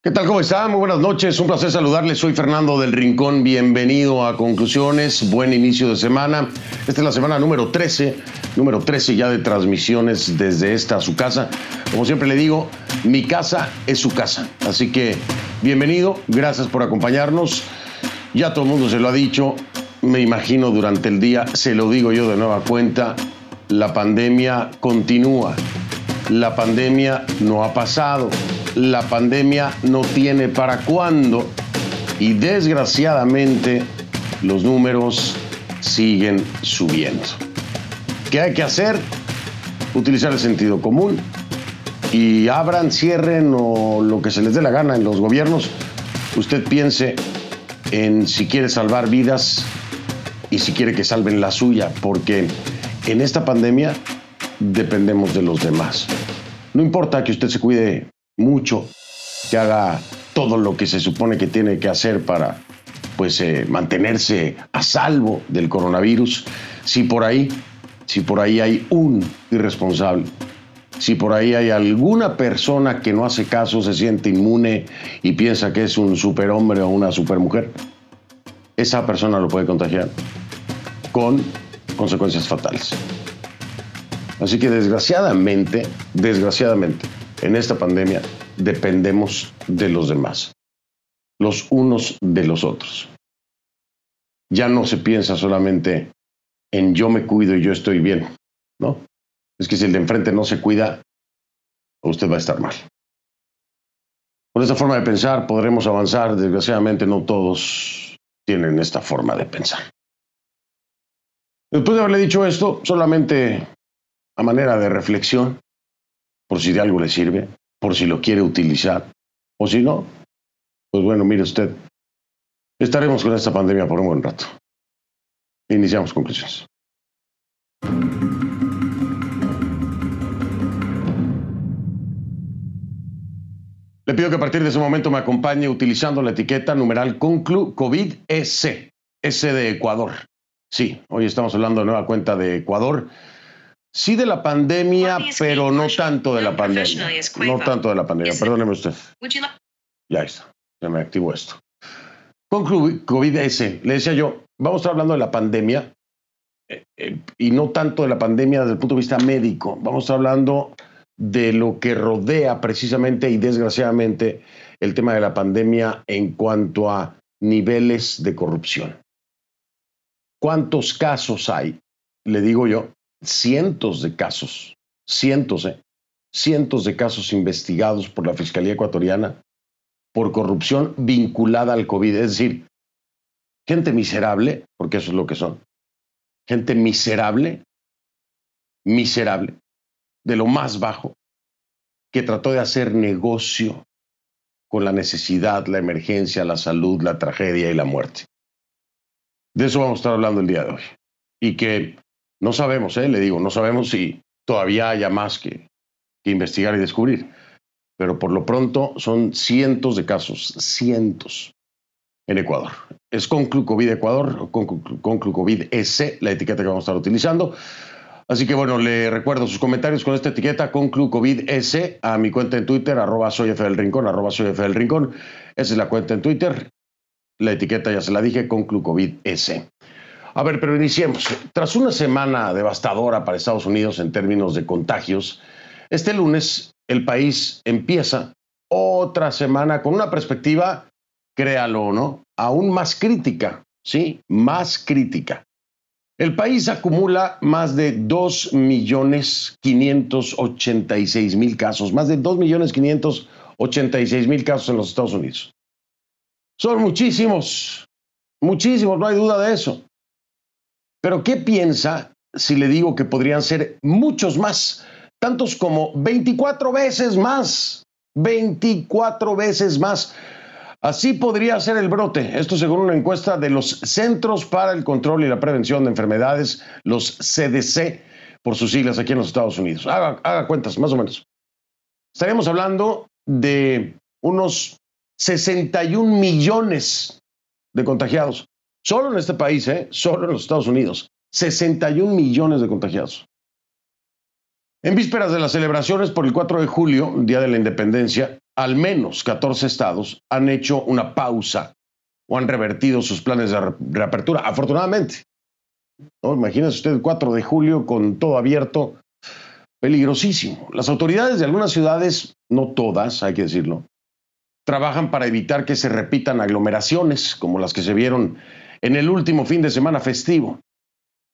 ¿Qué tal? ¿Cómo están? Muy buenas noches. Un placer saludarles. Soy Fernando del Rincón. Bienvenido a Conclusiones. Buen inicio de semana. Esta es la semana número 13, número 13 ya de transmisiones desde esta su casa. Como siempre le digo, mi casa es su casa. Así que bienvenido. Gracias por acompañarnos. Ya todo el mundo se lo ha dicho. Me imagino durante el día, se lo digo yo de nueva cuenta, la pandemia continúa. La pandemia no ha pasado la pandemia no tiene para cuándo y desgraciadamente los números siguen subiendo. ¿Qué hay que hacer? Utilizar el sentido común y abran, cierren o lo que se les dé la gana en los gobiernos. Usted piense en si quiere salvar vidas y si quiere que salven la suya, porque en esta pandemia dependemos de los demás. No importa que usted se cuide mucho, que haga todo lo que se supone que tiene que hacer para pues eh, mantenerse a salvo del coronavirus, si por ahí, si por ahí hay un irresponsable, si por ahí hay alguna persona que no hace caso, se siente inmune y piensa que es un superhombre o una supermujer, esa persona lo puede contagiar con consecuencias fatales. Así que desgraciadamente, desgraciadamente, en esta pandemia dependemos de los demás, los unos de los otros. Ya no se piensa solamente en yo me cuido y yo estoy bien, ¿no? Es que si el de enfrente no se cuida, usted va a estar mal. Con esta forma de pensar podremos avanzar, desgraciadamente no todos tienen esta forma de pensar. Después de haberle dicho esto, solamente a manera de reflexión, por si de algo le sirve, por si lo quiere utilizar, o si no, pues bueno, mire usted, estaremos con esta pandemia por un buen rato. Iniciamos conclusiones. Le pido que a partir de ese momento me acompañe utilizando la etiqueta numeral Conclu COVID-S, S de Ecuador. Sí, hoy estamos hablando de nueva cuenta de Ecuador Sí de la pandemia, pero no tanto de la pandemia. No tanto de la pandemia, perdóneme usted. Ya está, se me activó esto. Con COVID-19, le decía yo, vamos a estar hablando de la pandemia eh, eh, y no tanto de la pandemia desde el punto de vista médico. Vamos a estar hablando de lo que rodea precisamente y desgraciadamente el tema de la pandemia en cuanto a niveles de corrupción. ¿Cuántos casos hay? Le digo yo, cientos de casos, cientos, ¿eh? cientos de casos investigados por la Fiscalía Ecuatoriana por corrupción vinculada al COVID. Es decir, gente miserable, porque eso es lo que son, gente miserable, miserable, de lo más bajo, que trató de hacer negocio con la necesidad, la emergencia, la salud, la tragedia y la muerte. De eso vamos a estar hablando el día de hoy. Y que no sabemos, ¿eh? le digo, no sabemos si todavía haya más que, investigar y descubrir. Pero por lo pronto son cientos de casos, cientos en Ecuador. Es Conclu-COVID Ecuador, Conclu-COVID-S, la etiqueta que vamos a estar utilizando. Así que bueno, le recuerdo sus comentarios con esta etiqueta Conclu-COVID-S a mi cuenta en Twitter, arroba soy F del Rincón, arroba soy F del Rincón. Esa es la cuenta en Twitter. La etiqueta ya se la dije, Conclu-COVID-S. A ver, pero iniciemos. Tras una semana devastadora para Estados Unidos en términos de contagios, este lunes el país empieza otra semana con una perspectiva, créalo o no, aún más crítica, ¿sí? Más crítica. El país acumula más de 2.586.000 casos, más de 2.586.000 casos en los Estados Unidos. Son muchísimos, muchísimos, no hay duda de eso. Pero ¿qué piensa si le digo que podrían ser muchos más? Tantos como 24 veces más. 24 veces más. Así podría ser el brote. Esto según una encuesta de los Centros para el Control y la Prevención de Enfermedades, los CDC, por sus siglas aquí en los Estados Unidos. Haga, cuentas, más o menos. Estaríamos hablando de unos 61 millones de contagiados. Solo en este país, ¿eh? solo en los Estados Unidos, 61 millones de contagiados. En vísperas de las celebraciones por el 4 de julio, Día de la Independencia, al menos 14 estados han hecho una pausa o han revertido sus planes de reapertura, afortunadamente. ¿No? Usted el 4 de julio con todo abierto, peligrosísimo. Las autoridades de algunas ciudades, no todas, hay que decirlo, trabajan para evitar que se repitan aglomeraciones como las que se vieron en el último fin de semana festivo.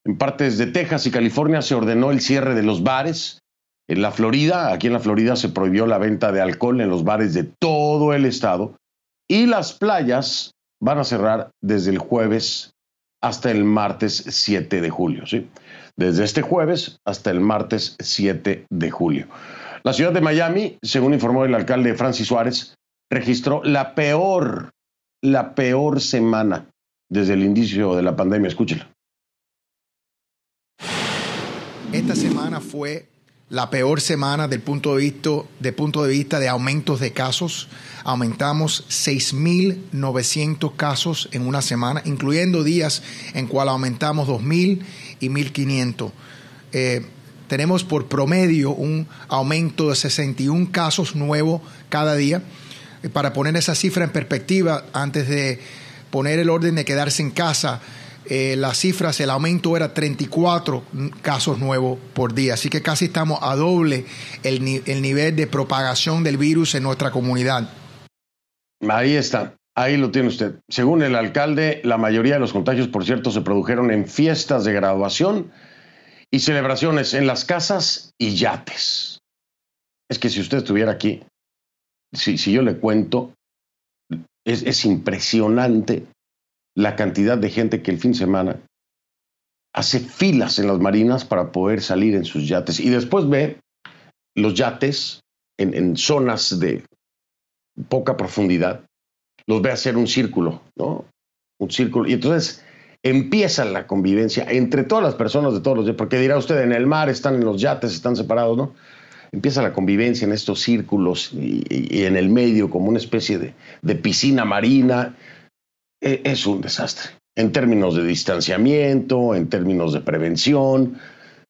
En partes de Texas y California se ordenó el cierre de los bares. En la Florida, aquí en la Florida se prohibió la venta de alcohol en los bares de todo el estado. Y las playas van a cerrar desde el jueves hasta el martes 7 de julio. ¿sí? Desde este jueves hasta el martes 7 de julio. La ciudad de Miami, según informó el alcalde Francis Suárez, registró la peor, la peor semana desde el inicio de la pandemia. Escúchelo. Esta semana fue la peor semana del punto de vista, de punto de, vista de aumentos de casos. Aumentamos 6.900 casos en una semana, incluyendo días en cual aumentamos 2.000 y 1.500. Eh, tenemos por promedio un aumento de 61 casos nuevos cada día. Eh, para poner esa cifra en perspectiva, antes de poner el orden de quedarse en casa, eh, las cifras, el aumento era 34 casos nuevos por día. Así que casi estamos a doble el, el nivel de propagación del virus en nuestra comunidad. Ahí está. Ahí lo tiene usted. Según el alcalde, la mayoría de los contagios, por cierto, se produjeron en fiestas de graduación y celebraciones en las casas y yates. Es que si usted estuviera aquí, si, si yo le cuento, es, es impresionante la cantidad de gente que el fin de semana hace filas en las marinas para poder salir en sus yates y después ve los yates en, zonas de poca profundidad, los ve hacer un círculo, ¿no? Un círculo. Y entonces empieza la convivencia entre todas las personas de todos los días, porque dirá usted, en el mar están en los yates, están separados, ¿no? Empieza la convivencia en estos círculos y, en el medio como una especie de, piscina marina e, es un desastre. En términos de distanciamiento, en términos de prevención,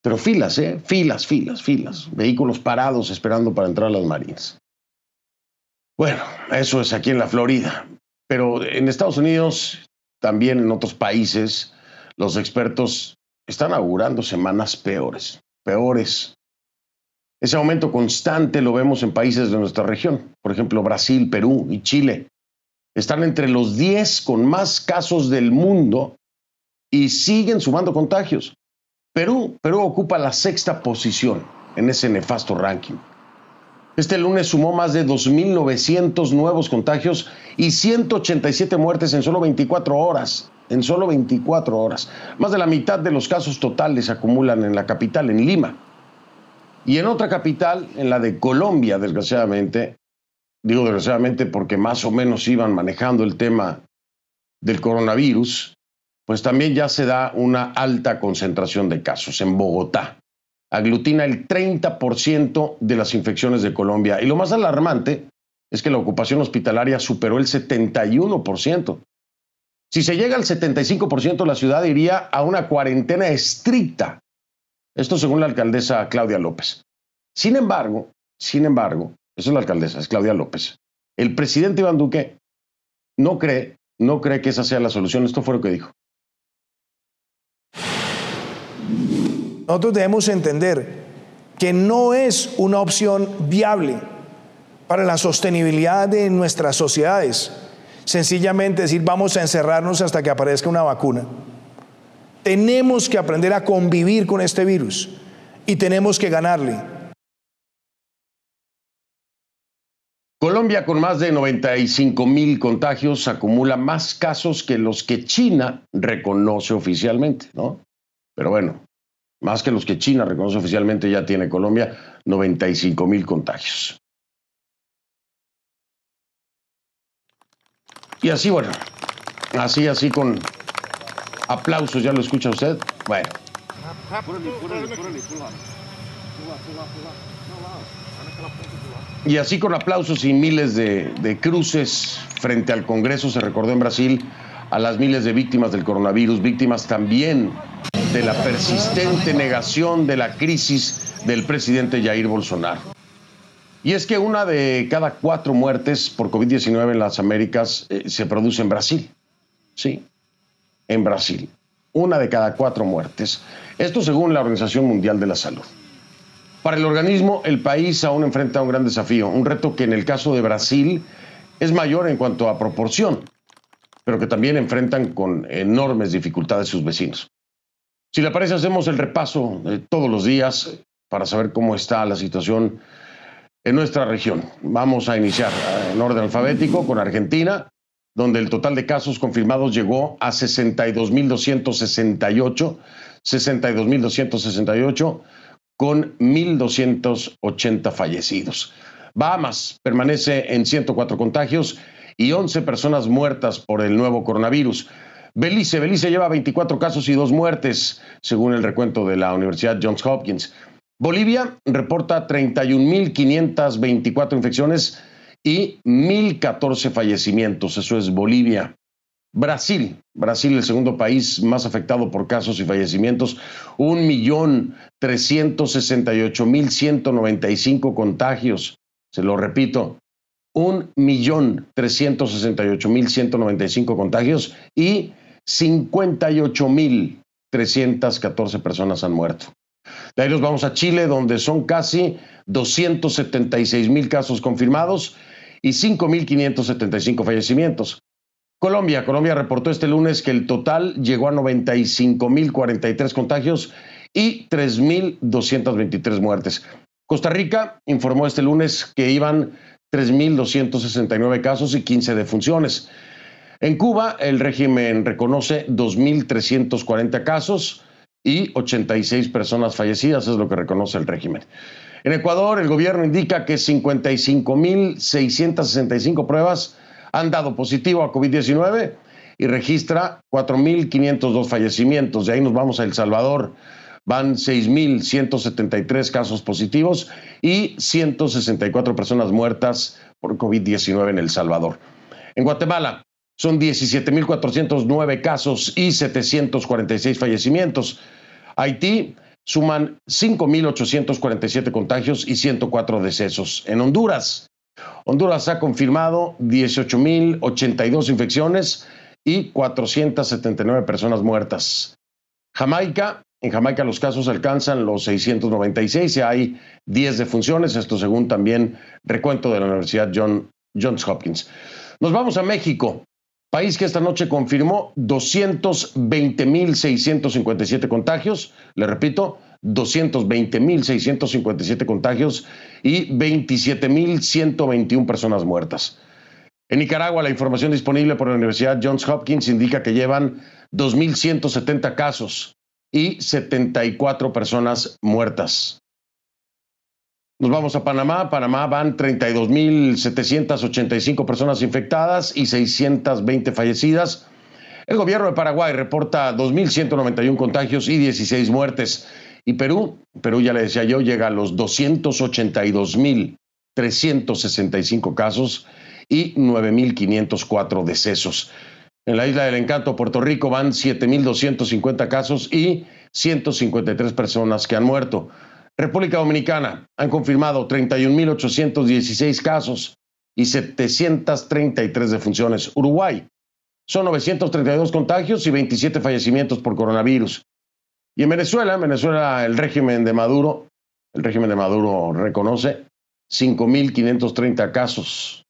pero filas, ¿eh? Filas, filas, filas. Vehículos parados esperando para entrar a las marinas. Bueno, eso es aquí en la Florida. Pero en Estados Unidos, también en otros países, los expertos están augurando semanas peores, peores. Ese aumento constante lo vemos en países de nuestra región, por ejemplo Brasil, Perú y Chile están entre los 10 con más casos del mundo y siguen sumando contagios. Perú, Perú ocupa la sexta posición en ese nefasto ranking. Este lunes sumó más de 2.900 nuevos contagios y 187 muertes en solo 24 horas. En solo 24 horas. Más de la mitad de los casos totales se acumulan en la capital, en Lima. Y en otra capital, en la de Colombia, desgraciadamente, digo desgraciadamente porque más o menos iban manejando el tema del coronavirus, pues también ya se da una alta concentración de casos en Bogotá. Aglutina el 30% de las infecciones de Colombia. Y lo más alarmante es que la ocupación hospitalaria superó el 71%. Si se llega al 75%, la ciudad iría a una cuarentena estricta. Esto según la alcaldesa Claudia López. Sin embargo, sin embargo, esa es la alcaldesa, es Claudia López. El presidente Iván Duque no cree, no cree que esa sea la solución. Esto fue lo que dijo. Nosotros debemos entender que no es una opción viable para la sostenibilidad de nuestras sociedades. Sencillamente decir vamos a encerrarnos hasta que aparezca una vacuna. Tenemos que aprender a convivir con este virus y tenemos que ganarle. Colombia, con más de 95 mil contagios, acumula más casos que los que China reconoce oficialmente, ¿no? Pero bueno, más que los que China reconoce oficialmente, ya tiene Colombia 95 mil contagios. Y así, bueno, así, así con aplausos, ¿ya lo escucha usted? Bueno. Y así con aplausos y miles de, cruces frente al Congreso se recordó en Brasil a las miles de víctimas del coronavirus, víctimas también de la persistente negación de la crisis del presidente Jair Bolsonaro. Y es que una de cada cuatro muertes por COVID-19 en las Américas eh, se produce en Brasil. Sí, en Brasil. Una de cada cuatro muertes. Esto según la Organización Mundial de la Salud. Para el organismo, el país aún enfrenta un gran desafío, un reto que en el caso de Brasil es mayor en cuanto a proporción, pero que también enfrentan con enormes dificultades sus vecinos. Si le parece, hacemos el repaso todos los días para saber cómo está la situación en nuestra región. Vamos a iniciar en orden alfabético con Argentina, donde el total de casos confirmados llegó a 62.268, 62.268 con 1.280 fallecidos. Bahamas permanece en 104 contagios y 11 personas muertas por el nuevo coronavirus. Belice, Belice lleva 24 casos y dos muertes, según el recuento de la Universidad Johns Hopkins. Bolivia reporta 31.524 infecciones y 1.014 fallecimientos. Eso es Bolivia. Brasil, Brasil el segundo país más afectado por casos y fallecimientos, 1.368.195 contagios. Se lo repito, 1.368.195 contagios y 58.314 personas han muerto. De ahí nos vamos a Chile, donde son casi 276.000 casos confirmados y 5.575 fallecimientos. Colombia, Colombia reportó este lunes que el total llegó a 95.043 contagios y 3.223 muertes. Costa Rica informó este lunes que iban 3.269 casos y 15 defunciones. En Cuba, el régimen reconoce 2.340 casos y 86 personas fallecidas, es lo que reconoce el régimen. En Ecuador, el gobierno indica que 55.665 pruebas han dado positivo a COVID-19 y registra 4.502 fallecimientos. De ahí nos vamos a El Salvador. Van 6.173 casos positivos y 164 personas muertas por COVID-19 en El Salvador. En Guatemala son 17.409 casos y 746 fallecimientos. Haití suman 5.847 contagios y 104 decesos. En Honduras, Honduras ha confirmado 18.082 infecciones y 479 personas muertas. Jamaica, en Jamaica los casos alcanzan los 696 y hay 10 defunciones, esto según también recuento de la Universidad Johns Hopkins. Nos vamos a México, país que esta noche confirmó 220.657 contagios, le repito, 220.657 contagios y 27.121 personas muertas. En Nicaragua, la información disponible por la Universidad Johns Hopkins indica que llevan 2.170 casos y 74 personas muertas. Nos vamos a Panamá. Panamá van 32.785 personas infectadas y 620 fallecidas. El gobierno de Paraguay reporta 2.191 contagios y 16 muertes. Y Perú, Perú ya le decía yo, llega a los 282.365 casos y 9.504 decesos. En la isla del Encanto, Puerto Rico, van 7.250 casos y 153 personas que han muerto. República Dominicana han confirmado 31.816 casos y 733 defunciones. Uruguay son 932 contagios y 27 fallecimientos por coronavirus. Y en Venezuela, en Venezuela el régimen de Maduro, el régimen de Maduro reconoce 5.530 casos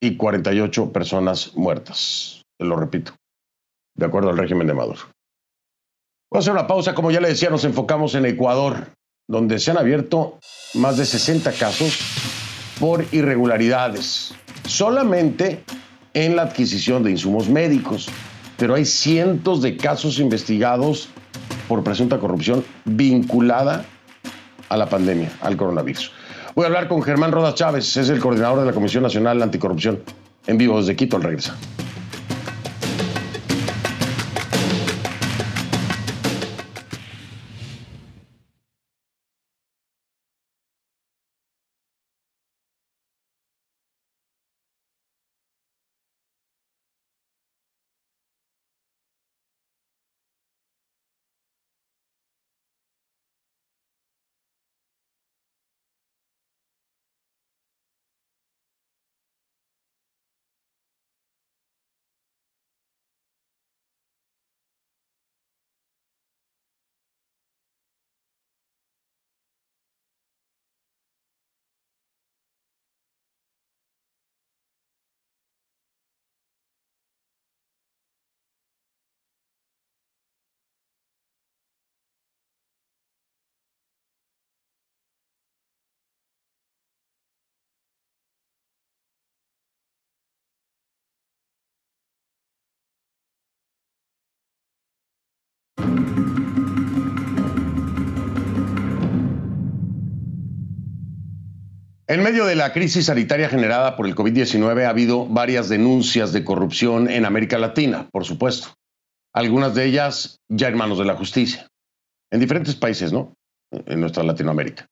y 48 personas muertas. Lo repito, de acuerdo al régimen de Maduro. Voy a hacer una pausa, como ya le decía, nos enfocamos en Ecuador, donde se han abierto más de 60 casos por irregularidades, solamente en la adquisición de insumos médicos, pero hay cientos de casos investigados por presunta corrupción vinculada a la pandemia, al coronavirus. Voy a hablar con Germán Rodas Chávez, es el coordinador de la Comisión Nacional Anticorrupción, en vivo desde Quito al regresar. En medio de la crisis sanitaria generada por el COVID-19 ha habido varias denuncias de corrupción en América Latina, por supuesto. Algunas de ellas ya en manos de la justicia. En diferentes países, ¿no? En nuestra Latinoamérica.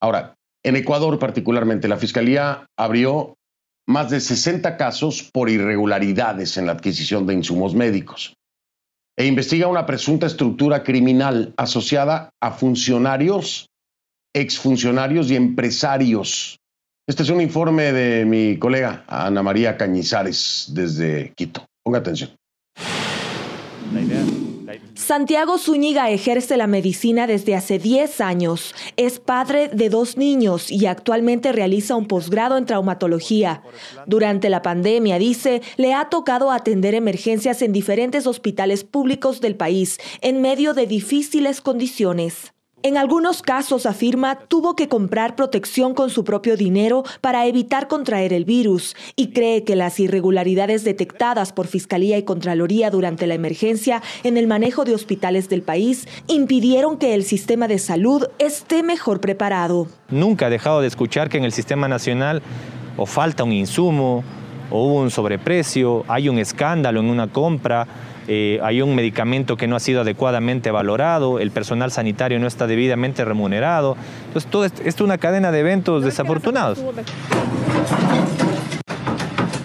Ahora, en Ecuador particularmente, la Fiscalía abrió más de 60 casos por irregularidades en la adquisición de insumos médicos e investiga una presunta estructura criminal asociada a funcionarios, exfuncionarios y empresarios este es un informe de mi colega Ana María Cañizares desde Quito. Ponga atención. Santiago Zúñiga ejerce la medicina desde hace 10 años. Es padre de dos niños y actualmente realiza un posgrado en traumatología. Durante la pandemia, dice, le ha tocado atender emergencias en diferentes hospitales públicos del país en medio de difíciles condiciones. En algunos casos, afirma, tuvo que comprar protección con su propio dinero para evitar contraer el virus y cree que las irregularidades detectadas por Fiscalía y Contraloría durante la emergencia en el manejo de hospitales del país impidieron que el sistema de salud esté mejor preparado. Nunca he dejado de escuchar que en el sistema nacional o falta un insumo, o hubo un sobreprecio, hay un escándalo en una compra eh, hay un medicamento que no ha sido adecuadamente valorado, el personal sanitario no está debidamente remunerado. Entonces, todo esto es una cadena de eventos desafortunados.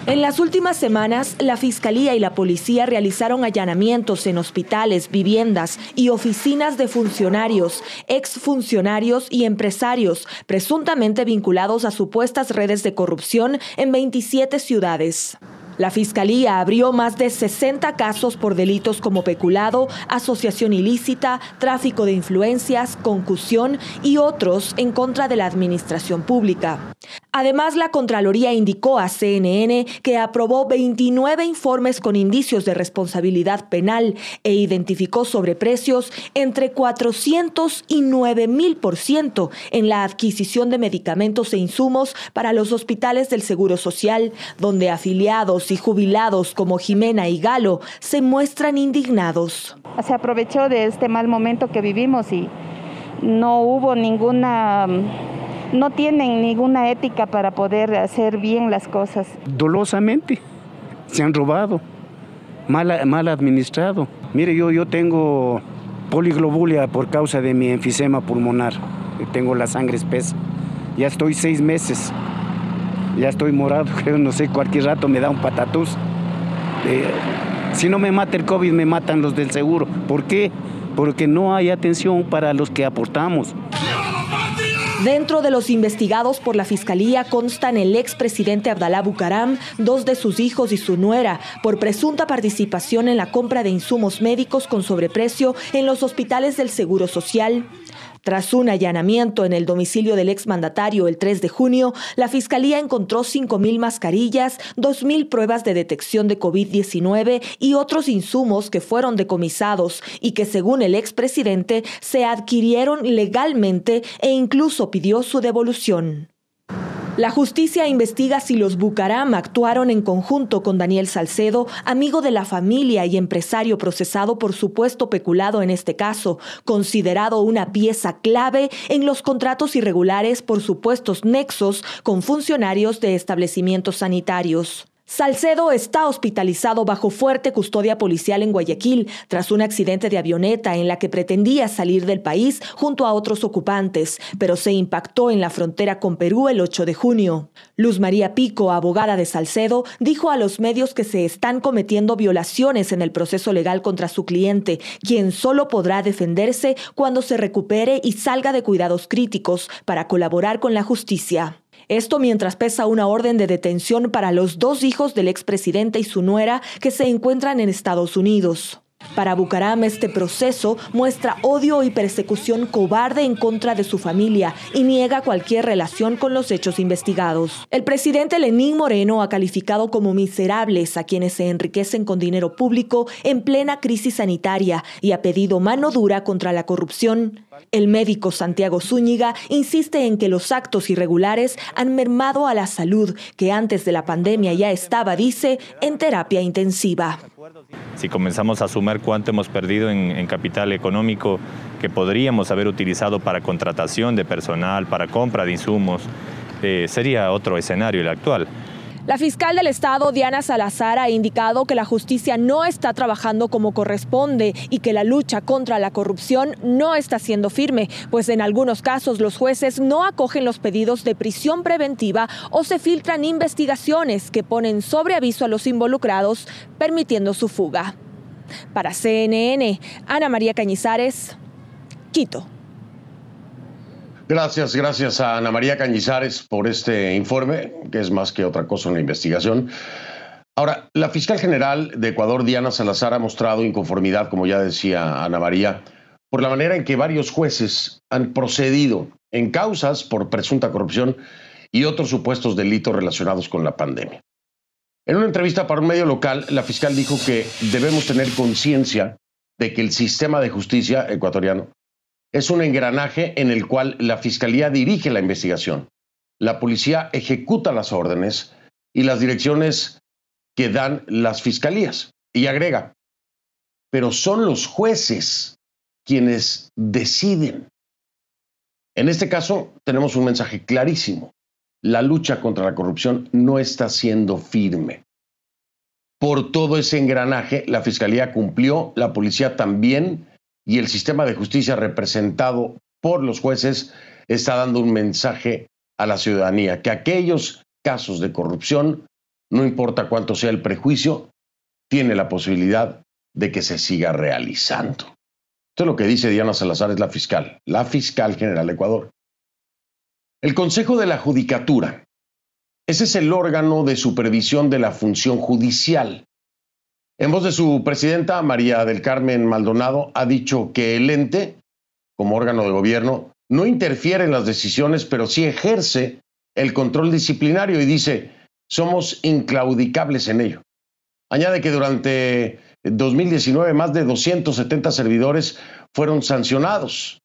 En las últimas semanas, la Fiscalía y la Policía realizaron allanamientos en hospitales, viviendas y oficinas de funcionarios, exfuncionarios y empresarios, presuntamente vinculados a supuestas redes de corrupción en 27 ciudades. La Fiscalía abrió más de 60 casos por delitos como peculado, asociación ilícita, tráfico de influencias, concusión y otros en contra de la administración pública. Además, la Contraloría indicó a CNN que aprobó 29 informes con indicios de responsabilidad penal e identificó sobreprecios entre 400 y 9 mil por ciento en la adquisición de medicamentos e insumos para los hospitales del Seguro Social, donde afiliados y jubilados como Jimena y Galo se muestran indignados. Se aprovechó de este mal momento que vivimos y no hubo ninguna no tienen ninguna ética para poder hacer bien las cosas. Dolosamente se han robado, mal, mal administrado. Mire, yo, yo tengo poliglobulia por causa de mi enfisema pulmonar. Tengo la sangre espesa. Ya estoy seis meses. Ya estoy morado, creo, no sé, cualquier rato me da un patatús. Eh, si no me mata el COVID, me matan los del seguro. ¿Por qué? Porque no hay atención para los que aportamos. Dentro de los investigados por la Fiscalía constan el expresidente Abdalá Bucaram, dos de sus hijos y su nuera, por presunta participación en la compra de insumos médicos con sobreprecio en los hospitales del Seguro Social. Tras un allanamiento en el domicilio del exmandatario el 3 de junio, la Fiscalía encontró 5.000 mascarillas, 2.000 pruebas de detección de COVID-19 y otros insumos que fueron decomisados y que según el expresidente se adquirieron legalmente e incluso pidió su devolución. La justicia investiga si los Bucaram actuaron en conjunto con Daniel Salcedo, amigo de la familia y empresario procesado por supuesto peculado en este caso, considerado una pieza clave en los contratos irregulares por supuestos nexos con funcionarios de establecimientos sanitarios. Salcedo está hospitalizado bajo fuerte custodia policial en Guayaquil tras un accidente de avioneta en la que pretendía salir del país junto a otros ocupantes, pero se impactó en la frontera con Perú el 8 de junio. Luz María Pico, abogada de Salcedo, dijo a los medios que se están cometiendo violaciones en el proceso legal contra su cliente, quien solo podrá defenderse cuando se recupere y salga de cuidados críticos para colaborar con la justicia. Esto mientras pesa una orden de detención para los dos hijos del expresidente y su nuera que se encuentran en Estados Unidos. Para Bucaram este proceso muestra odio y persecución cobarde en contra de su familia y niega cualquier relación con los hechos investigados. El presidente Lenín Moreno ha calificado como miserables a quienes se enriquecen con dinero público en plena crisis sanitaria y ha pedido mano dura contra la corrupción. El médico Santiago Zúñiga insiste en que los actos irregulares han mermado a la salud, que antes de la pandemia ya estaba, dice, en terapia intensiva. Si comenzamos a sumar cuánto hemos perdido en, capital económico que podríamos haber utilizado para contratación de personal, para compra de insumos, eh, sería otro escenario el actual. La fiscal del Estado, Diana Salazar, ha indicado que la justicia no está trabajando como corresponde y que la lucha contra la corrupción no está siendo firme, pues en algunos casos los jueces no acogen los pedidos de prisión preventiva o se filtran investigaciones que ponen sobre aviso a los involucrados, permitiendo su fuga. Para CNN, Ana María Cañizares, Quito. Gracias, gracias a Ana María Cañizares por este informe, que es más que otra cosa una investigación. Ahora, la fiscal general de Ecuador, Diana Salazar, ha mostrado inconformidad, como ya decía Ana María, por la manera en que varios jueces han procedido en causas por presunta corrupción y otros supuestos delitos relacionados con la pandemia. En una entrevista para un medio local, la fiscal dijo que debemos tener conciencia de que el sistema de justicia ecuatoriano es un engranaje en el cual la Fiscalía dirige la investigación, la policía ejecuta las órdenes y las direcciones que dan las fiscalías. Y agrega, pero son los jueces quienes deciden. En este caso tenemos un mensaje clarísimo. La lucha contra la corrupción no está siendo firme. Por todo ese engranaje, la Fiscalía cumplió, la policía también, y el sistema de justicia representado por los jueces está dando un mensaje a la ciudadanía, que aquellos casos de corrupción, no importa cuánto sea el prejuicio, tiene la posibilidad de que se siga realizando. Esto es lo que dice Diana Salazar, es la fiscal, la fiscal general de Ecuador. El Consejo de la Judicatura, ese es el órgano de supervisión de la función judicial. En voz de su presidenta, María del Carmen Maldonado, ha dicho que el ente, como órgano de gobierno, no interfiere en las decisiones, pero sí ejerce el control disciplinario y dice, somos inclaudicables en ello. Añade que durante 2019 más de 270 servidores fueron sancionados.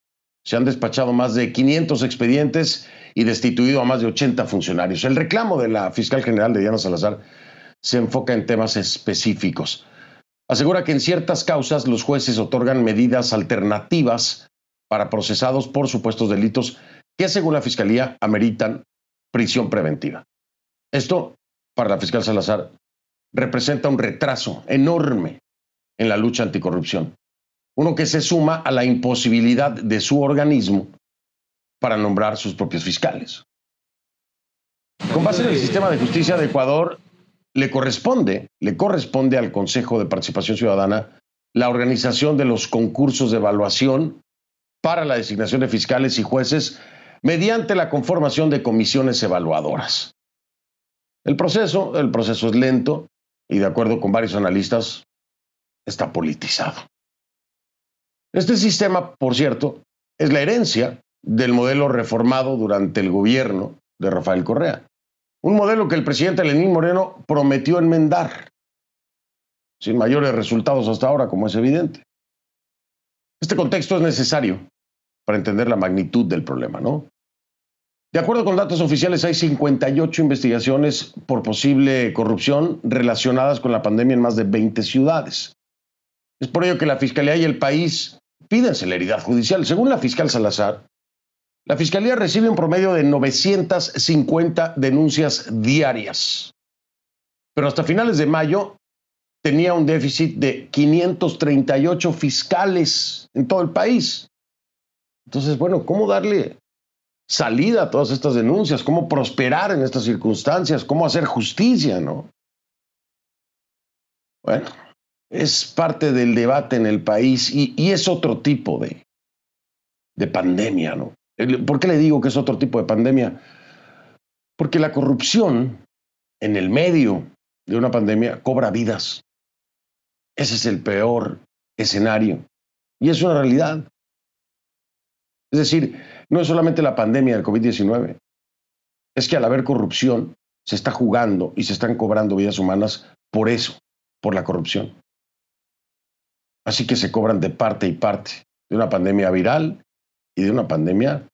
Se han despachado más de 500 expedientes y destituido a más de 80 funcionarios. El reclamo de la fiscal general de Diana Salazar se enfoca en temas específicos. Asegura que en ciertas causas los jueces otorgan medidas alternativas para procesados por supuestos delitos que, según la Fiscalía, ameritan prisión preventiva. Esto, para la fiscal Salazar, representa un retraso enorme en la lucha anticorrupción, uno que se suma a la imposibilidad de su organismo para nombrar sus propios fiscales. Con base en el sistema de justicia de Ecuador, le corresponde, le corresponde al Consejo de Participación Ciudadana la organización de los concursos de evaluación para la designación de fiscales y jueces mediante la conformación de comisiones evaluadoras. El proceso, el proceso es lento y de acuerdo con varios analistas está politizado. Este sistema, por cierto, es la herencia del modelo reformado durante el gobierno de Rafael Correa. Un modelo que el presidente Lenín Moreno prometió enmendar, sin mayores resultados hasta ahora, como es evidente. Este contexto es necesario para entender la magnitud del problema, ¿no? De acuerdo con datos oficiales, hay 58 investigaciones por posible corrupción relacionadas con la pandemia en más de 20 ciudades. Es por ello que la Fiscalía y el país piden celeridad judicial. Según la fiscal Salazar, la Fiscalía recibe un promedio de 950 denuncias diarias, pero hasta finales de mayo tenía un déficit de 538 fiscales en todo el país. Entonces, bueno, ¿cómo darle salida a todas estas denuncias? ¿Cómo prosperar en estas circunstancias? ¿Cómo hacer justicia, no? Bueno, es parte del debate en el país y, es otro tipo de, de pandemia, ¿no? ¿Por qué le digo que es otro tipo de pandemia? Porque la corrupción en el medio de una pandemia cobra vidas. Ese es el peor escenario. Y es una realidad. Es decir, no es solamente la pandemia del COVID-19, es que al haber corrupción se está jugando y se están cobrando vidas humanas por eso, por la corrupción. Así que se cobran de parte y parte de una pandemia viral y de una pandemia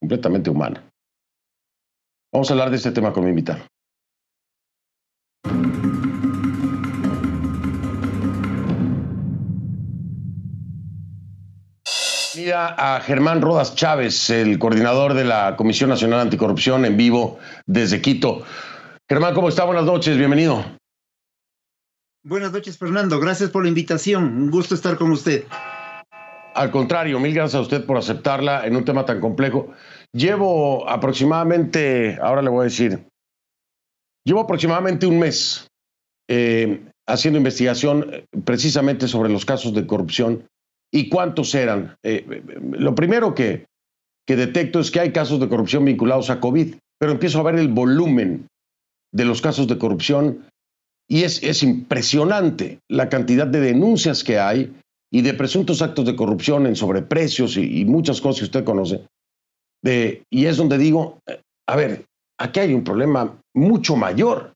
completamente humana. Vamos a hablar de este tema con mi invitado. Mira a Germán Rodas Chávez, el coordinador de la Comisión Nacional Anticorrupción, en vivo desde Quito. Germán, ¿cómo está? Buenas noches, bienvenido. Buenas noches, Fernando. Gracias por la invitación. Un gusto estar con usted. Al contrario, mil gracias a usted por aceptarla en un tema tan complejo. Llevo aproximadamente, ahora le voy a decir, llevo aproximadamente un mes eh, haciendo investigación eh, precisamente sobre los casos de corrupción y cuántos eran. Eh, lo primero que, que detecto es que hay casos de corrupción vinculados a COVID, pero empiezo a ver el volumen de los casos de corrupción y es, es impresionante la cantidad de denuncias que hay y de presuntos actos de corrupción en sobreprecios y, muchas cosas que usted conoce. Y es donde digo, a ver, aquí hay un problema mucho mayor.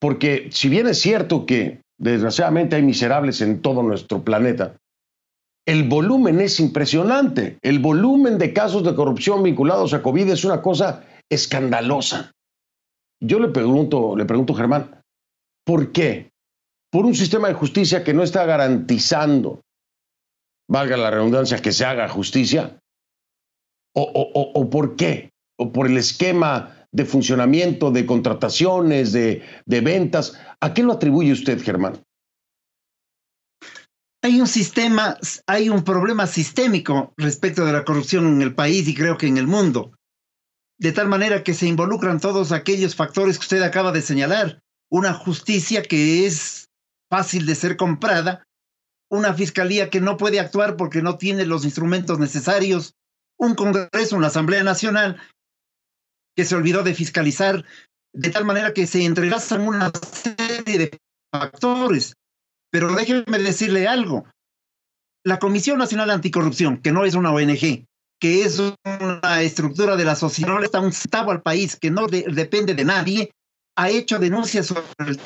Porque si bien es cierto que desgraciadamente hay miserables en todo nuestro planeta, el volumen es impresionante. El volumen de casos de corrupción vinculados a COVID es una cosa escandalosa. Yo le pregunto, le pregunto, Germán, ¿por qué? Por un sistema de justicia que no está garantizando, valga la redundancia, que se haga justicia. ¿O, o, o por qué? ¿O por el esquema de funcionamiento, de contrataciones, de, de ventas? ¿A qué lo atribuye usted, Germán? Hay un sistema, hay un problema sistémico respecto de la corrupción en el país y creo que en el mundo. De tal manera que se involucran todos aquellos factores que usted acaba de señalar. Una justicia que es fácil de ser comprada, una fiscalía que no puede actuar porque no tiene los instrumentos necesarios, un Congreso, una Asamblea Nacional que se olvidó de fiscalizar, de tal manera que se entrelazan una serie de factores. Pero déjeme decirle algo. La Comisión Nacional Anticorrupción, que no es una ONG, que es una estructura de la sociedad, no está un centavo al país, que no de, depende de nadie, ha hecho denuncias sobre el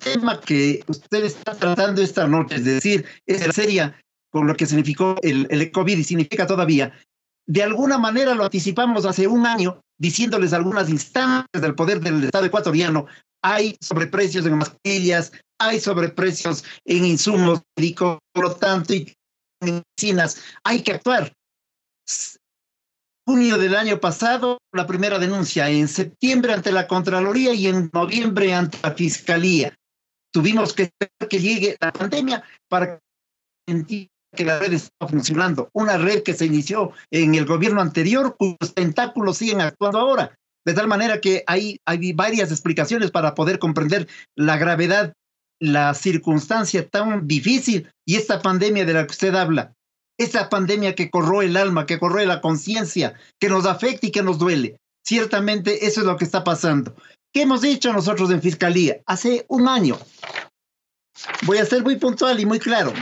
tema que usted está tratando esta noche, es decir, es seria con lo que significó el, el COVID y significa todavía. De alguna manera lo anticipamos hace un año, diciéndoles algunas instancias del poder del Estado ecuatoriano, hay sobreprecios en mascarillas, hay sobreprecios en insumos médicos, por lo tanto, y en medicinas, hay que actuar. Junio del año pasado, la primera denuncia, en septiembre ante la Contraloría y en noviembre ante la Fiscalía. Tuvimos que esperar que llegue la pandemia para que la red está funcionando. Una red que se inició en el gobierno anterior, cuyos tentáculos siguen actuando ahora. De tal manera que hay, hay varias explicaciones para poder comprender la gravedad, la circunstancia tan difícil y esta pandemia de la que usted habla. Esta pandemia que corroe el alma, que corroe la conciencia, que nos afecta y que nos duele. Ciertamente eso es lo que está pasando. ¿Qué hemos dicho nosotros en Fiscalía? Hace un año. Voy a ser muy puntual y muy claro.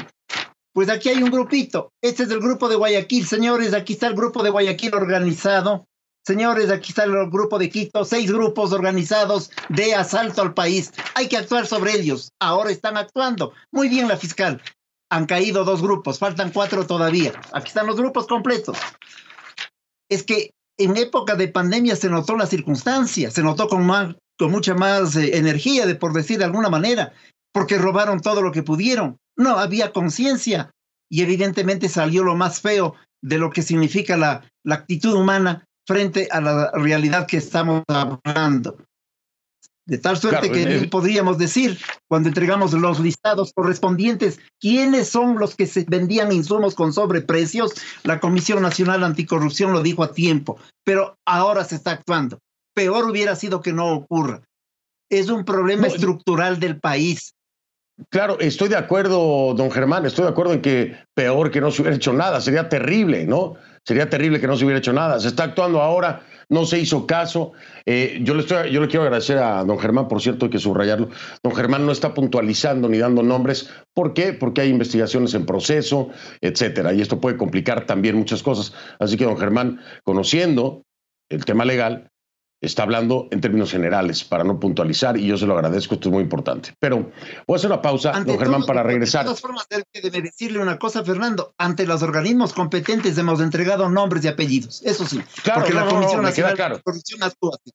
Pues aquí hay un grupito. Este es el grupo de Guayaquil, señores. Aquí está el grupo de Guayaquil organizado. Señores, aquí está el grupo de Quito, seis grupos organizados de asalto al país. Hay que actuar sobre ellos. Ahora están actuando. Muy bien la fiscal. Han caído dos grupos, faltan cuatro todavía. Aquí están los grupos completos. Es que en época de pandemia se notó la circunstancia, se notó con, más, con mucha más eh, energía, de por decir de alguna manera, porque robaron todo lo que pudieron. No había conciencia y evidentemente salió lo más feo de lo que significa la, la actitud humana frente a la realidad que estamos hablando. De tal suerte claro, que podríamos decir, cuando entregamos los listados correspondientes, quiénes son los que se vendían insumos con sobreprecios, la Comisión Nacional Anticorrupción lo dijo a tiempo, pero ahora se está actuando. Peor hubiera sido que no ocurra. Es un problema no, estructural del país. Claro, estoy de acuerdo, don Germán, estoy de acuerdo en que peor que no se hubiera hecho nada, sería terrible, ¿no? Sería terrible que no se hubiera hecho nada. Se está actuando ahora, no se hizo caso. Eh, yo, le estoy, yo le quiero agradecer a don Germán, por cierto, hay que subrayarlo. Don Germán no está puntualizando ni dando nombres. ¿Por qué? Porque hay investigaciones en proceso, etcétera. Y esto puede complicar también muchas cosas. Así que don Germán, conociendo el tema legal, está hablando en términos generales para no puntualizar y yo se lo agradezco, esto es muy importante. Pero voy a hacer una pausa, ante don Germán, todo, para regresar. De todas formas, debe decirle una cosa, Fernando. Ante los organismos competentes hemos entregado nombres y apellidos, eso sí. Claro, porque no, la Comisión no, no, Nacional claro. de Corrupción actúa así.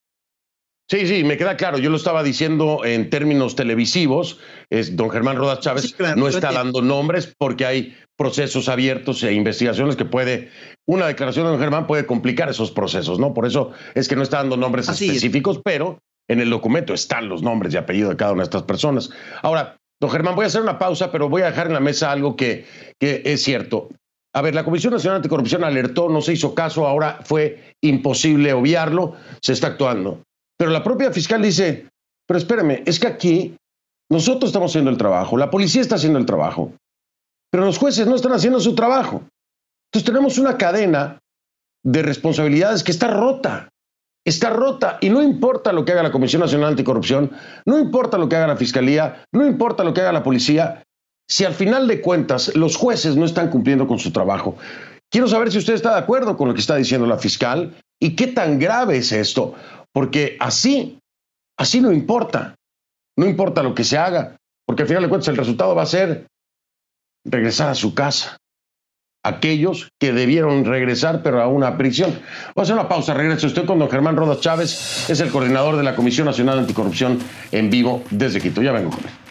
Sí, sí, me queda claro. Yo lo estaba diciendo en términos televisivos. Es, don Germán Rodas Chávez no está dando nombres porque hay procesos abiertos e investigaciones que puede, una declaración de don Germán puede complicar esos procesos, ¿no? Por eso es que no está dando nombres específicos, pero en el documento están los nombres y apellidos de cada una de estas personas. Ahora, don Germán, voy a hacer una pausa, pero voy a dejar en la mesa algo que, que es cierto. A ver, la Comisión Nacional Anticorrupción alertó, no se hizo caso, ahora fue imposible obviarlo, se está actuando. Pero la propia fiscal dice, pero espérame, es que aquí nosotros estamos haciendo el trabajo, la policía está haciendo el trabajo, pero los jueces no están haciendo su trabajo. Entonces tenemos una cadena de responsabilidades que está rota, está rota y no importa lo que haga la Comisión Nacional Anticorrupción, no importa lo que haga la Fiscalía, no importa lo que haga la policía, si al final de cuentas los jueces no están cumpliendo con su trabajo. Quiero saber si usted está de acuerdo con lo que está diciendo la fiscal y qué tan grave es esto. Porque así, así no importa. No importa lo que se haga, porque al final de cuentas el resultado va a ser regresar a su casa. Aquellos que debieron regresar, pero a una prisión. Voy a hacer una pausa, regrese usted con don Germán Rodas Chávez, es el coordinador de la Comisión Nacional Anticorrupción en vivo desde Quito. Ya vengo con.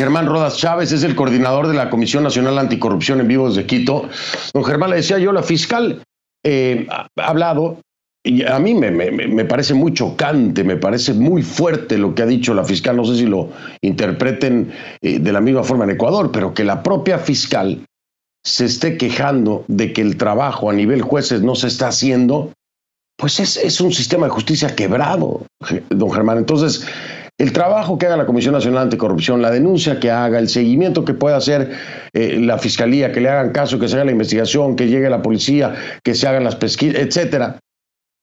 Germán Rodas Chávez, es el coordinador de la Comisión Nacional Anticorrupción en vivo desde Quito. Don Germán, le decía yo, la fiscal eh, ha hablado, y a mí me, parece muy chocante, me parece muy fuerte lo que ha dicho la fiscal, no sé si lo interpreten eh, de la misma forma en Ecuador, pero que la propia fiscal se esté quejando de que el trabajo a nivel jueces no se está haciendo, pues es, es un sistema de justicia quebrado, don Germán. Entonces, el trabajo que haga la Comisión Nacional Anticorrupción, la denuncia que haga, el seguimiento que pueda hacer eh, la Fiscalía, que le hagan caso, que se haga la investigación, que llegue la policía, que se hagan las pesquisas, etcétera,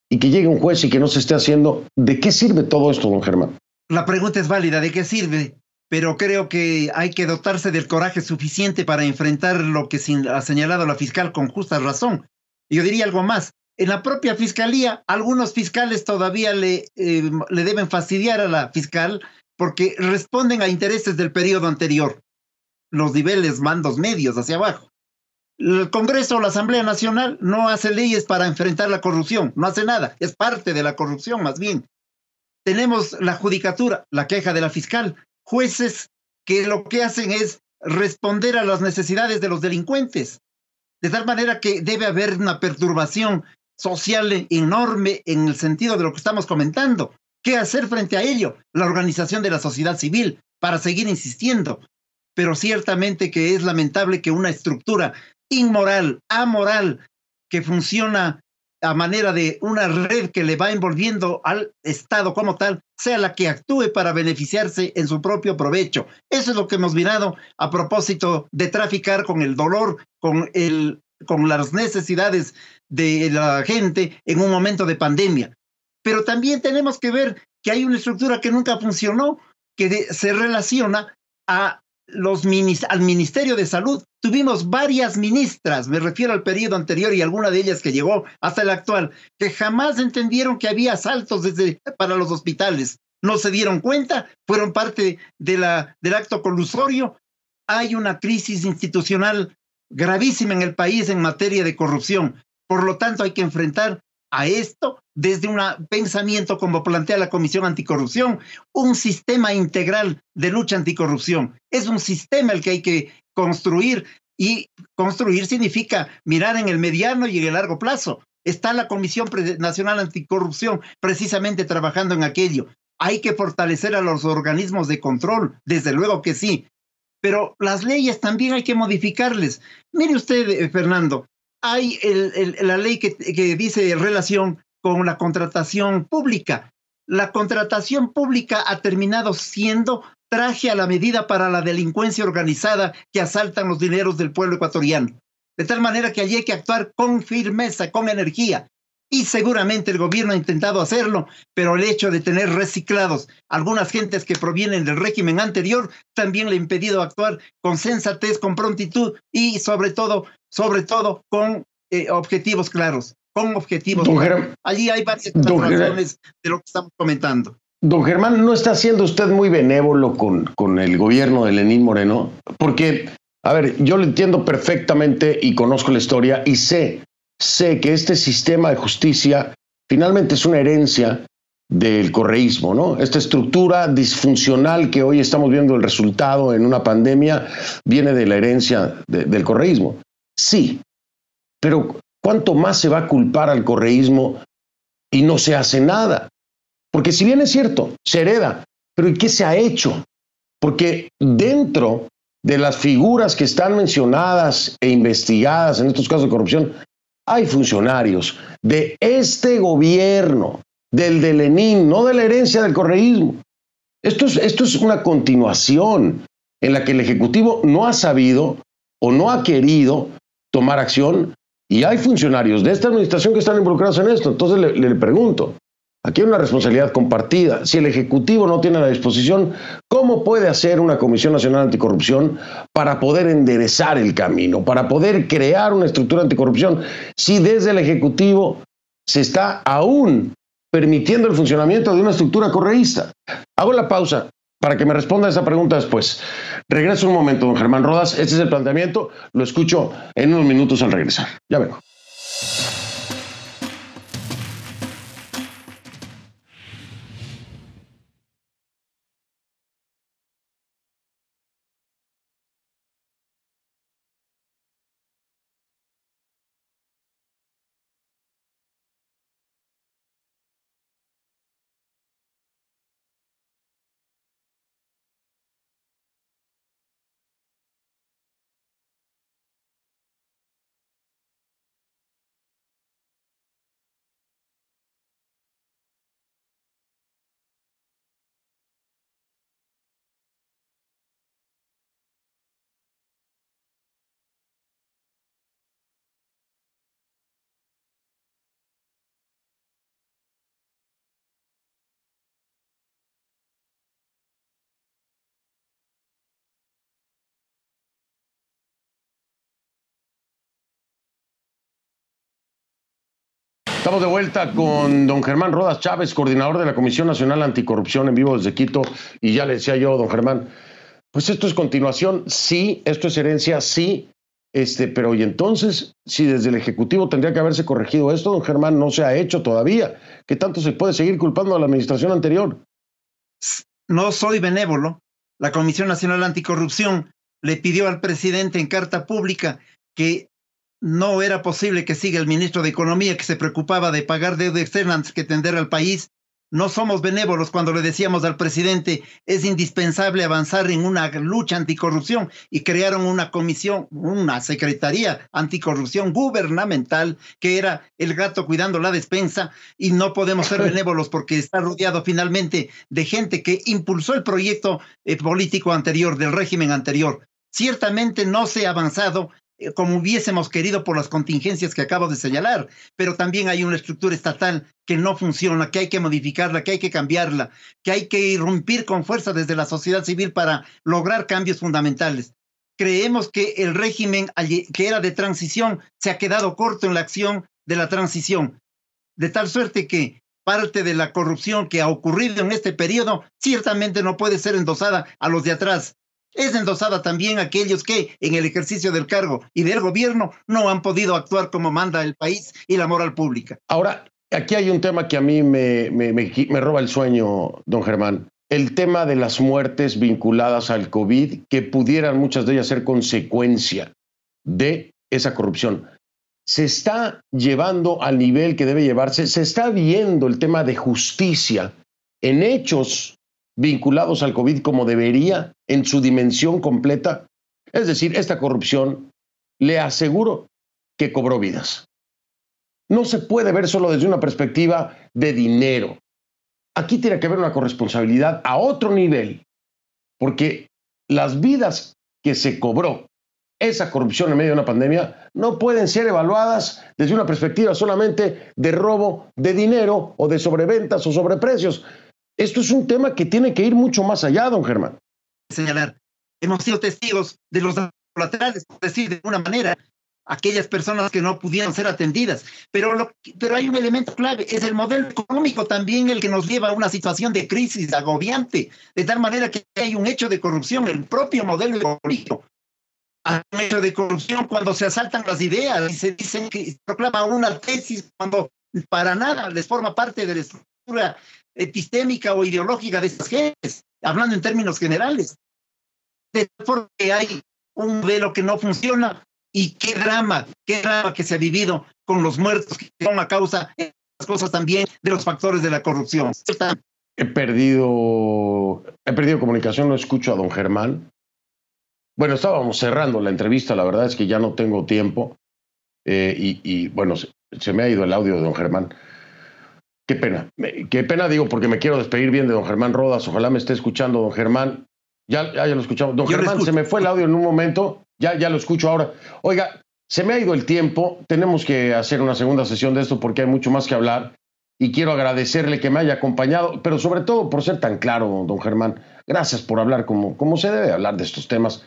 y que llegue un juez y que no se esté haciendo, ¿de qué sirve todo esto, don Germán? La pregunta es válida, ¿de qué sirve? Pero creo que hay que dotarse del coraje suficiente para enfrentar lo que ha señalado la fiscal con justa razón. Yo diría algo más, en la propia fiscalía, algunos fiscales todavía le, eh, le deben fastidiar a la fiscal porque responden a intereses del periodo anterior, los niveles mandos medios hacia abajo. El Congreso o la Asamblea Nacional no hace leyes para enfrentar la corrupción, no hace nada, es parte de la corrupción más bien. Tenemos la judicatura, la queja de la fiscal, jueces que lo que hacen es responder a las necesidades de los delincuentes, de tal manera que debe haber una perturbación social enorme en el sentido de lo que estamos comentando. ¿Qué hacer frente a ello? La organización de la sociedad civil para seguir insistiendo. Pero ciertamente que es lamentable que una estructura inmoral, amoral, que funciona a manera de una red que le va envolviendo al Estado como tal, sea la que actúe para beneficiarse en su propio provecho. Eso es lo que hemos mirado a propósito de traficar con el dolor, con, el, con las necesidades de la gente en un momento de pandemia. Pero también tenemos que ver que hay una estructura que nunca funcionó, que se relaciona a los al Ministerio de Salud. Tuvimos varias ministras, me refiero al periodo anterior y alguna de ellas que llegó hasta el actual, que jamás entendieron que había asaltos desde, para los hospitales. No se dieron cuenta, fueron parte del acto colusorio. Hay una crisis institucional gravísima en el país en materia de corrupción. Por lo tanto, hay que enfrentar a esto desde un pensamiento como plantea la Comisión Anticorrupción, un sistema integral de lucha anticorrupción. Es un sistema el que hay que construir y construir significa mirar en el mediano y en el largo plazo. Está la Comisión Nacional Anticorrupción precisamente trabajando en aquello. Hay que fortalecer a los organismos de control, desde luego que sí, pero las leyes también hay que modificarles. Mire usted, eh, Fernando, hay la ley que, que dice relación con la contratación pública. La contratación pública ha terminado siendo traje a la medida para la delincuencia organizada que asaltan los dineros del pueblo ecuatoriano. De tal manera que allí hay que actuar con firmeza, con energía. Y seguramente el gobierno ha intentado hacerlo, pero el hecho de tener reciclados algunas gentes que provienen del régimen anterior también le ha impedido actuar con sensatez, con prontitud y sobre todo, sobre todo con eh, objetivos claros, con objetivos claros. Allí hay varias razones de lo que estamos comentando. Don Germán, ¿no está siendo usted muy benévolo con, con el gobierno de Lenín Moreno? Porque, a ver, yo lo entiendo perfectamente y conozco la historia y sé sé que este sistema de justicia finalmente es una herencia del correísmo, ¿no? Esta estructura disfuncional que hoy estamos viendo el resultado en una pandemia viene de la herencia del correísmo. Sí, pero ¿cuánto más se va a culpar al correísmo y no se hace nada? Porque si bien es cierto, se hereda, pero ¿y qué se ha hecho? Porque dentro de las figuras que están mencionadas e investigadas en estos casos de corrupción, hay funcionarios de este gobierno, del de Lenin, no de la herencia del correísmo. Esto es, esto es una continuación en la que el Ejecutivo no ha sabido o no ha querido tomar acción y hay funcionarios de esta administración que están involucrados en esto. Entonces le, le pregunto, Aquí hay una responsabilidad compartida. Si el Ejecutivo no tiene la disposición, ¿cómo puede hacer una Comisión Nacional Anticorrupción para poder enderezar el camino, para poder crear una estructura anticorrupción, si desde el Ejecutivo se está aún permitiendo el funcionamiento de una estructura correísta? Hago la pausa para que me responda esa pregunta después. Regreso un momento, don Germán Rodas. Este es el planteamiento. Lo escucho en unos minutos al regresar. Ya vengo. Estamos de vuelta con don Germán Rodas Chávez, coordinador de la Comisión Nacional Anticorrupción en vivo desde Quito. Y ya le decía yo, don Germán, pues esto es continuación, sí, esto es herencia, sí, este, pero y entonces, si desde el Ejecutivo tendría que haberse corregido esto, don Germán, no se ha hecho todavía. ¿Qué tanto se puede seguir culpando a la administración anterior? No soy benévolo. La Comisión Nacional Anticorrupción le pidió al presidente en carta pública que no era posible que siga el ministro de Economía que se preocupaba de pagar deuda externa antes que tender al país. No somos benévolos cuando le decíamos al presidente es indispensable avanzar en una lucha anticorrupción y crearon una comisión, una secretaría anticorrupción gubernamental que era el gato cuidando la despensa y no podemos ser benévolos porque está rodeado finalmente de gente que impulsó el proyecto eh, político anterior del régimen anterior. Ciertamente no se ha avanzado como hubiésemos querido por las contingencias que acabo de señalar, pero también hay una estructura estatal que no funciona, que hay que modificarla, que hay que cambiarla, que hay que irrumpir con fuerza desde la sociedad civil para lograr cambios fundamentales. Creemos que el régimen que era de transición se ha quedado corto en la acción de la transición, de tal suerte que parte de la corrupción que ha ocurrido en este periodo ciertamente no puede ser endosada a los de atrás, es endosada también a aquellos que en el ejercicio del cargo y del gobierno no han podido actuar como manda el país y la moral pública. Ahora, aquí hay un tema que a mí me, me, me, roba el sueño, don Germán. El tema de las muertes vinculadas al COVID, que pudieran muchas de ellas ser consecuencia de esa corrupción. Se está llevando al nivel que debe llevarse, se está viendo el tema de justicia en hechos vinculados al COVID como debería en su dimensión completa? Es decir, esta corrupción, le aseguro que cobró vidas. No se puede ver solo desde una perspectiva de dinero. Aquí tiene que haber una corresponsabilidad a otro nivel, porque las vidas que se cobró esa corrupción en medio de una pandemia no pueden ser evaluadas desde una perspectiva solamente de robo de dinero o de sobreventas o sobreprecios. Esto es un tema que tiene que ir mucho más allá, don Germán. Señalar, hemos sido testigos de los colaterales, por decir de alguna manera, aquellas personas que no pudieron ser atendidas. Pero, lo, pero hay un elemento clave, es el modelo económico también el que nos lleva a una situación de crisis agobiante, de tal manera que hay un hecho de corrupción, el propio modelo económico. Hay un hecho de corrupción cuando se asaltan las ideas y se dicen que se proclama una tesis cuando para nada les forma parte de la estructura epistémica o ideológica de esas gentes, hablando en términos generales. De forma que hay un modelo que no funciona y qué drama, qué drama que se ha vivido con los muertos que son a causa de las cosas también de los factores de la corrupción. He perdido, he perdido comunicación, no escucho a don Germán. Bueno, estábamos cerrando la entrevista, la verdad es que ya no tengo tiempo. Eh, y, y, bueno, se, se, me ha ido el audio de don Germán. Qué pena, qué pena digo porque me quiero despedir bien de don Germán Rodas. Ojalá me esté escuchando don Germán. Ya, ya, ya lo escuchamos. Don Yo Germán, se me fue el audio en un momento. Ya, ya lo escucho ahora. Oiga, se me ha ido el tiempo. Tenemos que hacer una segunda sesión de esto porque hay mucho más que hablar. Y quiero agradecerle que me haya acompañado, pero sobre todo por ser tan claro, don Germán. Gracias por hablar como, como se debe hablar de estos temas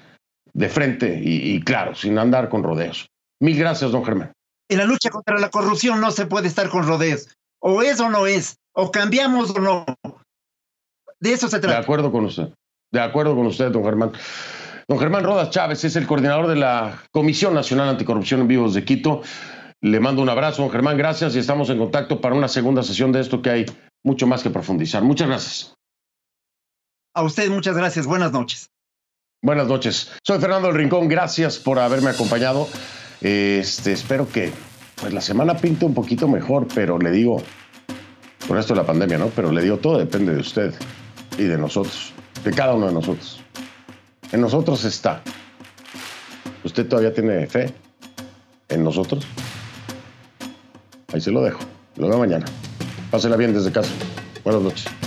de frente y, y claro, sin andar con rodeos. Mil gracias, don Germán. En la lucha contra la corrupción no se puede estar con rodeos. O es o no es. O cambiamos o no. De eso se trata. De acuerdo con usted. De acuerdo con usted, don Germán. Don Germán Rodas Chávez es el coordinador de la Comisión Nacional Anticorrupción en Vivos de Quito. Le mando un abrazo, don Germán, gracias y estamos en contacto para una segunda sesión de esto que hay mucho más que profundizar. Muchas gracias. A usted muchas gracias. Buenas noches. Buenas noches. Soy Fernando El Rincón. Gracias por haberme acompañado. Este, espero que pues, la semana pinte un poquito mejor, pero le digo, con esto de la pandemia, ¿no? Pero le digo, todo depende de usted y de nosotros, de cada uno de nosotros. En nosotros está. ¿Usted todavía tiene fe en nosotros? Ahí se lo dejo. Lo veo mañana. Pásela bien desde casa. Buenas noches.